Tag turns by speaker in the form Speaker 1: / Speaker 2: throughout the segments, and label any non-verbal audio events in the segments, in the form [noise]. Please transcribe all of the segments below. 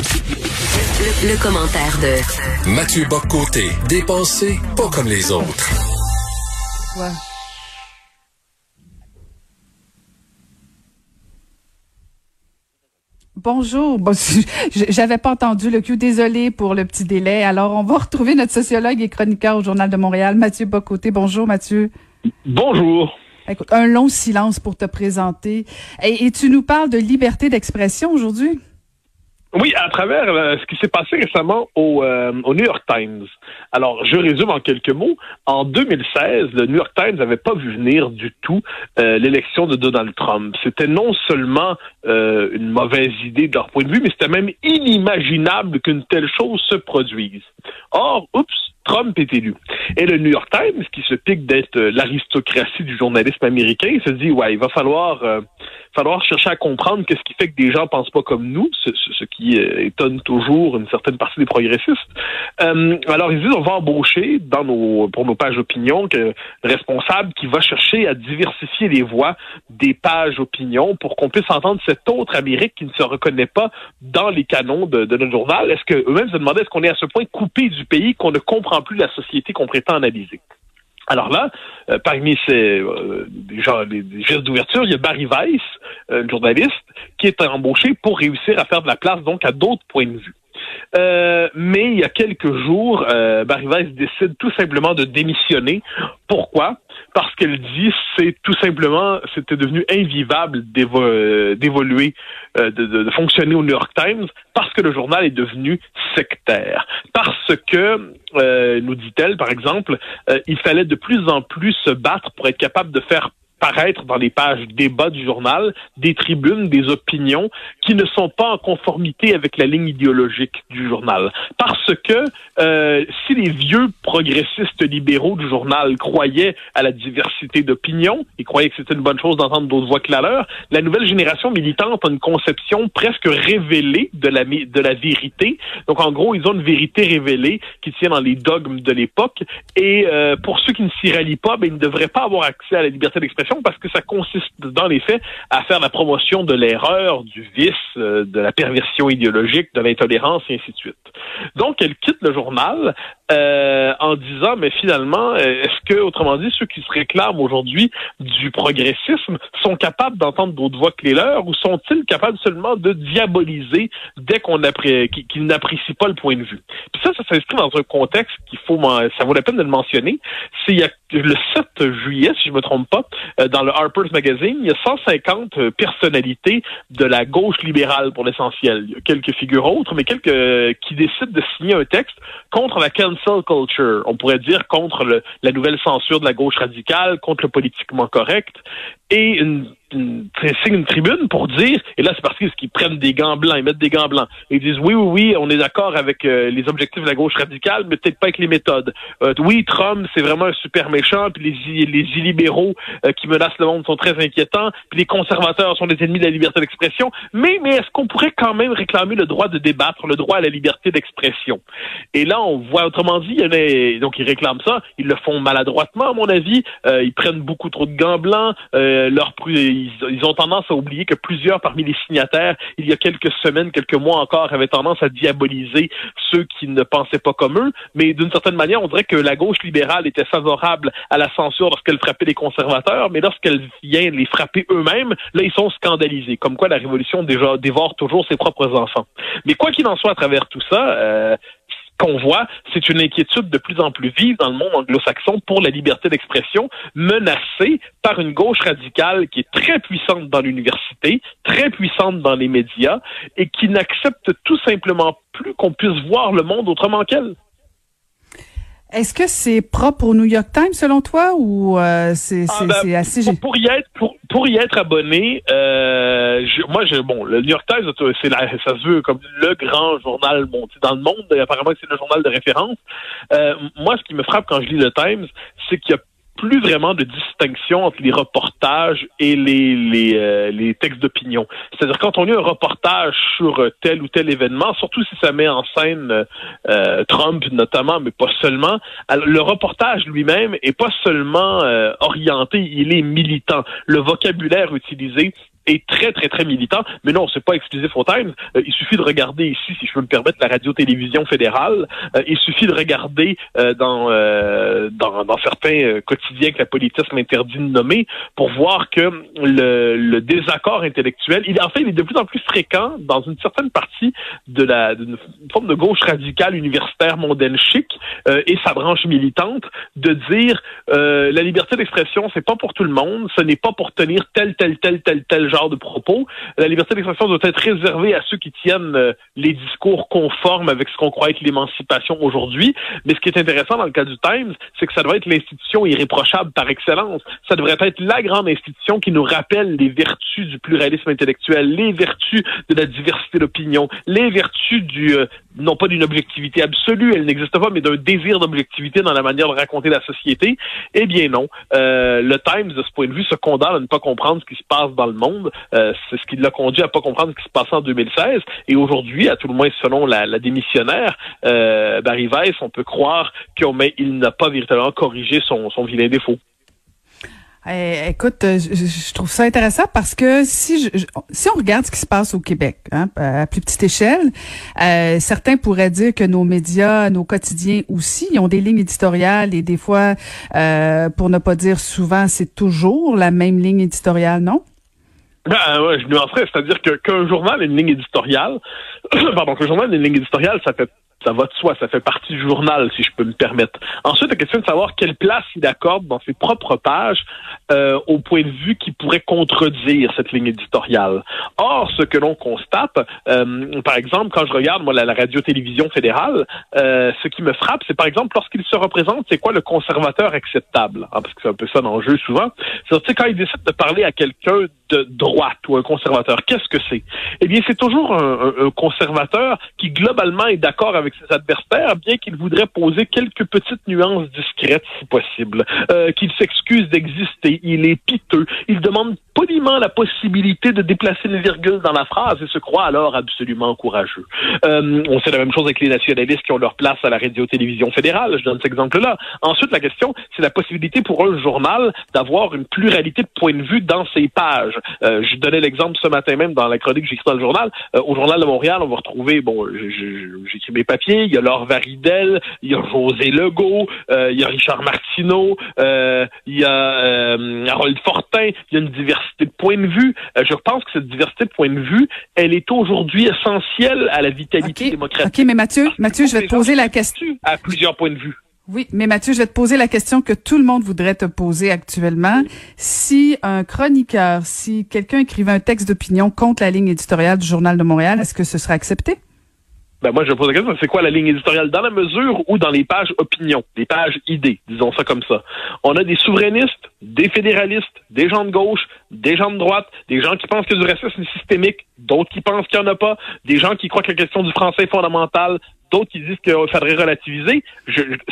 Speaker 1: Le, le commentaire de
Speaker 2: Mathieu Boccoté, dépensé pas comme les autres.
Speaker 3: Ouais. Bonjour. Bon, [laughs] J'avais pas entendu le cue. Désolé pour le petit délai. Alors, on va retrouver notre sociologue et chroniqueur au Journal de Montréal, Mathieu Bocoté. Bonjour, Mathieu.
Speaker 4: Bonjour.
Speaker 3: Écoute, un long silence pour te présenter. Et, et tu nous parles de liberté d'expression aujourd'hui?
Speaker 4: Oui, à travers euh, ce qui s'est passé récemment au, euh, au, New York Times. Alors, je résume en quelques mots. En 2016, le New York Times n'avait pas vu venir du tout euh, l'élection de Donald Trump. C'était non seulement une mauvaise idée de leur point de vue, mais c'était même inimaginable qu'une telle chose se produise. Or, oups, Trump est élu. Et le New York Times, qui se pique d'être l'aristocratie du journalisme américain, se dit, ouais, il va falloir falloir chercher à comprendre qu'est-ce qui fait que des gens pensent pas comme nous, ce, qui euh, étonne toujours une certaine partie des progressistes. Euh, alors ils disent on va embaucher dans nos pour nos pages opinion que responsable qui va chercher à diversifier les voix des pages opinion pour qu'on puisse entendre cette autre Amérique qui ne se reconnaît pas dans les canons de, de notre journal. Est-ce que eux-mêmes se demandaient est-ce qu'on est à ce point coupé du pays qu'on ne comprend plus la société qu'on prétend analyser? Alors là, euh, parmi ces euh, gens, les, gestes d'ouverture, il y a Barry Weiss, un journaliste, qui est embauché pour réussir à faire de la place donc à d'autres points de vue. Euh, mais il y a quelques jours, euh, Barry Weiss décide tout simplement de démissionner. Pourquoi? Parce qu'elle dit c'est tout simplement c'était devenu invivable d'évoluer, euh, de, fonctionner au New York Times parce que le journal est devenu sectaire. Parce que, euh, nous dit-elle par exemple, il fallait de plus en plus se battre pour être capable de faire paraître dans les pages débat du journal des tribunes, des opinions qui ne sont pas en conformité avec la ligne idéologique du journal. Parce que euh, si les vieux progressistes libéraux du journal croyaient à la diversité d'opinions, ils croyaient que c'était une bonne chose d'entendre d'autres voix que la leur, la nouvelle génération militante a une conception presque révélée de la, de la vérité. Donc en gros, ils ont une vérité révélée qui tient dans les dogmes de l'époque. Et euh, pour ceux qui ne s'y rallient pas, ben, ils ne devraient pas avoir accès à la liberté d'expression parce que ça consiste dans les faits à faire la promotion de l'erreur, du vice, euh, de la perversion idéologique, de l'intolérance et ainsi de suite. Donc elle quitte le journal euh, en disant mais finalement euh, est-ce que autrement dit ceux qui se réclament aujourd'hui du progressisme sont capables d'entendre d'autres voix que les leurs ou sont-ils capables seulement de diaboliser dès qu'on qu'ils n'apprécient pas le point de vue? Puis ça ça s'inscrit dans un contexte qu'il faut ça vaut la peine de le mentionner, c'est le 7 juillet si je me trompe pas dans le Harper's Magazine, il y a 150 euh, personnalités de la gauche libérale pour l'essentiel. Il y a quelques figures autres, mais quelques euh, qui décident de signer un texte contre la cancel culture. On pourrait dire contre le, la nouvelle censure de la gauche radicale, contre le politiquement correct, et une une, signe une tribune pour dire, et là c'est parce qu'ils prennent des gants blancs, ils mettent des gants blancs, ils disent oui, oui, oui, on est d'accord avec euh, les objectifs de la gauche radicale, mais peut-être pas avec les méthodes. Euh, oui, Trump, c'est vraiment un super méchant, puis les, les illibéraux euh, qui menacent le monde sont très inquiétants, puis les conservateurs sont des ennemis de la liberté d'expression, mais, mais est-ce qu'on pourrait quand même réclamer le droit de débattre, le droit à la liberté d'expression? Et là, on voit, autrement dit, il y en a, donc ils réclament ça, ils le font maladroitement, à mon avis, ils prennent beaucoup trop de gants blancs, leur ils, ont tendance à oublier que plusieurs parmi les signataires, il y a quelques semaines, quelques mois encore, avaient tendance à diaboliser ceux qui ne pensaient pas comme eux. Mais d'une certaine manière, on dirait que la gauche libérale était favorable à la censure lorsqu'elle frappait les conservateurs, mais lorsqu'elle vient les frapper eux-mêmes, là, ils sont scandalisés. Comme quoi, la révolution dévore toujours ses propres enfants. Mais quoi qu'il en soit, à travers tout ça, euh, qu'on voit, c'est une inquiétude de plus en plus vive dans le monde anglo-saxon pour la liberté d'expression, menacée par une gauche radicale qui est très puissante dans l'université, très puissante dans les médias, et qui n'accepte tout simplement plus qu'on puisse voir le monde autrement qu'elle.
Speaker 3: Est-ce que c'est propre au New York Times selon toi ou euh, c'est
Speaker 4: ah, ben,
Speaker 3: assez
Speaker 4: pour, pour, y être pour, pour y être abonné, euh, moi je bon le New York Times c'est ça se veut comme le grand journal bon, dans le monde apparemment c'est le journal de référence. Euh, moi ce qui me frappe quand je lis le Times, c'est qu'il y a plus vraiment de distinction entre les reportages et les, les, euh, les textes d'opinion. C'est-à-dire quand on lit un reportage sur tel ou tel événement, surtout si ça met en scène euh, Trump notamment, mais pas seulement, le reportage lui-même est pas seulement euh, orienté, il est militant. Le vocabulaire utilisé est très, très, très militant. Mais non, c'est pas exclusif au Times. Euh, il suffit de regarder ici, si je peux me permettre, la radio-télévision fédérale. Euh, il suffit de regarder euh, dans, dans, dans certains quotidiens que la politique m'interdit de nommer pour voir que le, le désaccord intellectuel, il, en fait, il est de plus en plus fréquent dans une certaine partie de la d'une forme de gauche radicale universitaire mondaine chic et sa branche militante de dire la liberté d'expression, c'est pas pour tout le monde, ce n'est pas pour tenir tel, tel, tel, tel, tel genre de propos. La liberté d'expression doit être réservée à ceux qui tiennent euh, les discours conformes avec ce qu'on croit être l'émancipation aujourd'hui. Mais ce qui est intéressant dans le cas du Times, c'est que ça doit être l'institution irréprochable par excellence. Ça devrait être la grande institution qui nous rappelle les vertus du pluralisme intellectuel, les vertus de la diversité d'opinion, les vertus du euh, non pas d'une objectivité absolue, elle n'existe pas, mais d'un désir d'objectivité dans la manière de raconter la société. Eh bien non. Euh, le Times, de ce point de vue, se condamne à ne pas comprendre ce qui se passe dans le monde. Euh, c'est ce qui l'a conduit à pas comprendre ce qui se passait en 2016. Et aujourd'hui, à tout le moins selon la, démissionnaire, euh, Barry Weiss, on peut croire qu'il n'a pas véritablement corrigé son, vilain défaut.
Speaker 3: Eh, écoute, euh, je, trouve ça intéressant parce que si je, si on regarde ce qui se passe au Québec, hein, à plus petite échelle, euh, certains pourraient dire que nos médias, nos quotidiens aussi, ils ont des lignes éditoriales et des fois, pour ne pas dire souvent, c'est toujours la même ligne éditoriale, non?
Speaker 4: Ben ouais, je nuancerais, c'est-à-dire que qu'un journal ait une ligne éditoriale, [clears throat] pardon, qu'un journal ait une ligne éditoriale, ça fait ça va de soi, ça fait partie du journal, si je peux me permettre. Ensuite, la question de savoir quelle place il accorde dans ses propres pages euh, au point de vue qui pourrait contredire cette ligne éditoriale. Or, ce que l'on constate, euh, par exemple, quand je regarde moi la, radio-télévision fédérale, euh, ce qui me frappe, c'est par exemple lorsqu'il se représente, c'est quoi le conservateur acceptable, hein, parce que c'est un peu ça dans le jeu souvent. C'est quand il décide de parler à quelqu'un de droite ou un conservateur, qu'est-ce que c'est? Eh bien, c'est toujours un, un conservateur qui globalement est d'accord avec ses adversaires, bien qu'il voudrait poser quelques petites nuances discrètes si possible, euh, qu'il s'excuse d'exister, il est piteux, il demande poliment la possibilité de déplacer une virgule dans la phrase et se croit alors absolument courageux. Euh, on sait la même chose avec les nationalistes qui ont leur place à la radio-télévision fédérale, je donne cet exemple-là. Ensuite, la question, c'est la possibilité pour un journal d'avoir une pluralité de points de vue dans ses pages. Euh, je donnais l'exemple ce matin même dans la chronique que j'écris dans le journal. Euh, au Journal de Montréal, on va retrouver, bon, j'écris mes papiers, il y a Laure Varidel, il y a José Legault, euh, il y a Richard Martineau, euh, il y a Harold Fortin, il y a une diversité de points de vue. je pense que cette diversité de points de vue, elle est aujourd'hui essentielle à la vitalité démocratique.
Speaker 3: OK, mais Mathieu, Mathieu, je vais te poser la question.
Speaker 4: À plusieurs points de vue.
Speaker 3: Oui, mais Mathieu, je vais te poser la question que tout le monde voudrait te poser actuellement. Si un chroniqueur, si quelqu'un écrivait un texte d'opinion contre la ligne éditoriale du Journal de Montréal, est-ce que ce serait accepté?
Speaker 4: Ben moi, je pose la question, c'est quoi la ligne éditoriale? Dans la mesure ou dans les pages opinion, les pages idées, disons ça comme ça. On a des souverainistes, des fédéralistes, des gens de gauche, des gens de droite, des gens qui pensent que du racisme est systémique, d'autres qui pensent qu'il n'y en a pas, des gens qui croient que la question du français est fondamentale, d'autres qui disent qu'il faudrait relativiser.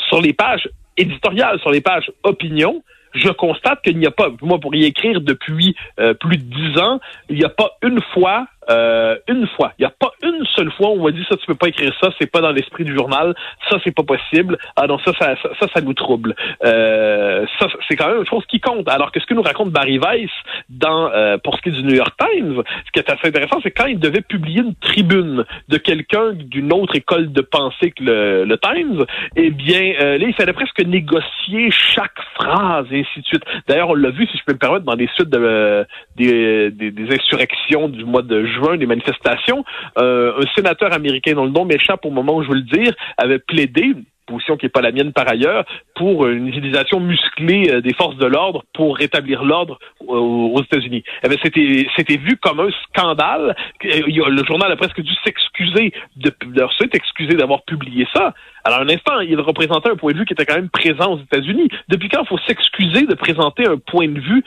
Speaker 4: sur les pages éditoriales, sur les pages opinion, je constate qu'il n'y a pas, moi pour y écrire depuis euh, plus de dix ans, il n'y a pas une fois euh, une fois. Il n'y a pas une seule fois où on m'a dit ça, tu peux pas écrire ça, c'est pas dans l'esprit du journal, ça c'est pas possible. Ah non, ça, ça, ça, ça, nous trouble. Euh, ça, c'est quand même une chose qui compte. Alors que ce que nous raconte Barry Weiss dans euh, pour ce qui est du New York Times, ce qui est assez intéressant, c'est quand il devait publier une tribune de quelqu'un d'une autre école de pensée que le, le Times, eh bien là, il fallait presque négocier chaque phrase et ainsi de suite. D'ailleurs, on l'a vu, si je peux me permettre, dans les suites de, des, des, des insurrections du mois de juin juin des manifestations, euh, un sénateur américain dont le nom m'échappe au moment où je veux le dire, avait plaidé position qui n'est pas la mienne par ailleurs, pour une utilisation musclée euh, des forces de l'ordre pour rétablir l'ordre aux États-Unis. Eh c'était vu comme un scandale. Le journal a presque dû s'excuser de, de s'excuser d'avoir publié ça. Alors un instant, il représentait un point de vue qui était quand même présent aux États-Unis. Depuis quand faut s'excuser de présenter un point de vue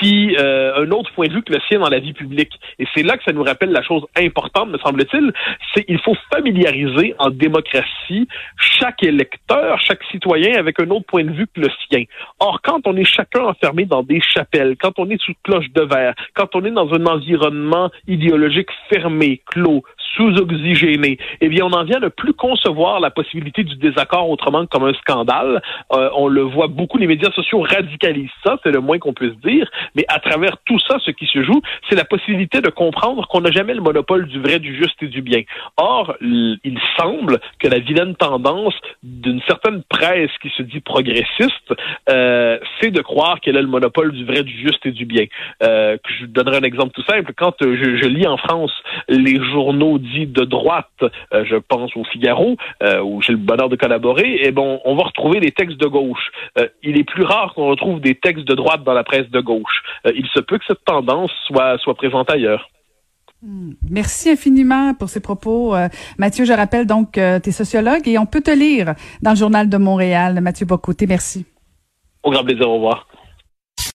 Speaker 4: qui euh, un autre point de vue que le sien dans la vie publique. Et c'est là que ça nous rappelle la chose importante, me semble-t-il, c'est il faut familiariser en démocratie chaque électeur, chaque citoyen avec un autre point de vue que le sien. Or, quand on est chacun enfermé dans des chapelles, quand on est sous cloche de verre, quand on est dans un environnement idéologique fermé, clos, sous-oxygéné, eh bien, on en vient à ne plus concevoir la possibilité du désaccord autrement que comme un scandale. Euh, on le voit beaucoup, les médias sociaux radicalisent ça, c'est le moins qu'on puisse dire. Mais à travers tout ça, ce qui se joue, c'est la possibilité de comprendre qu'on n'a jamais le monopole du vrai, du juste et du bien. Or, il semble que la vilaine tendance d'une certaine presse qui se dit progressiste, euh, c'est de croire qu'elle a le monopole du vrai, du juste et du bien. Euh, je donnerai un exemple tout simple. Quand euh, je, je lis en France les journaux dits de droite, euh, je pense au Figaro, euh, où j'ai le bonheur de collaborer, et eh bon, on va retrouver des textes de gauche. il est plus rare qu'on retrouve des textes de droite dans la presse de gauche. Euh, il se peut que cette tendance soit, soit présente ailleurs.
Speaker 3: Hmm. Merci infiniment pour ces propos. Euh, Mathieu, je rappelle donc euh, tu es sociologue et on peut te lire dans le Journal de Montréal. Mathieu Bocoté, merci.
Speaker 4: Au grand plaisir, au revoir.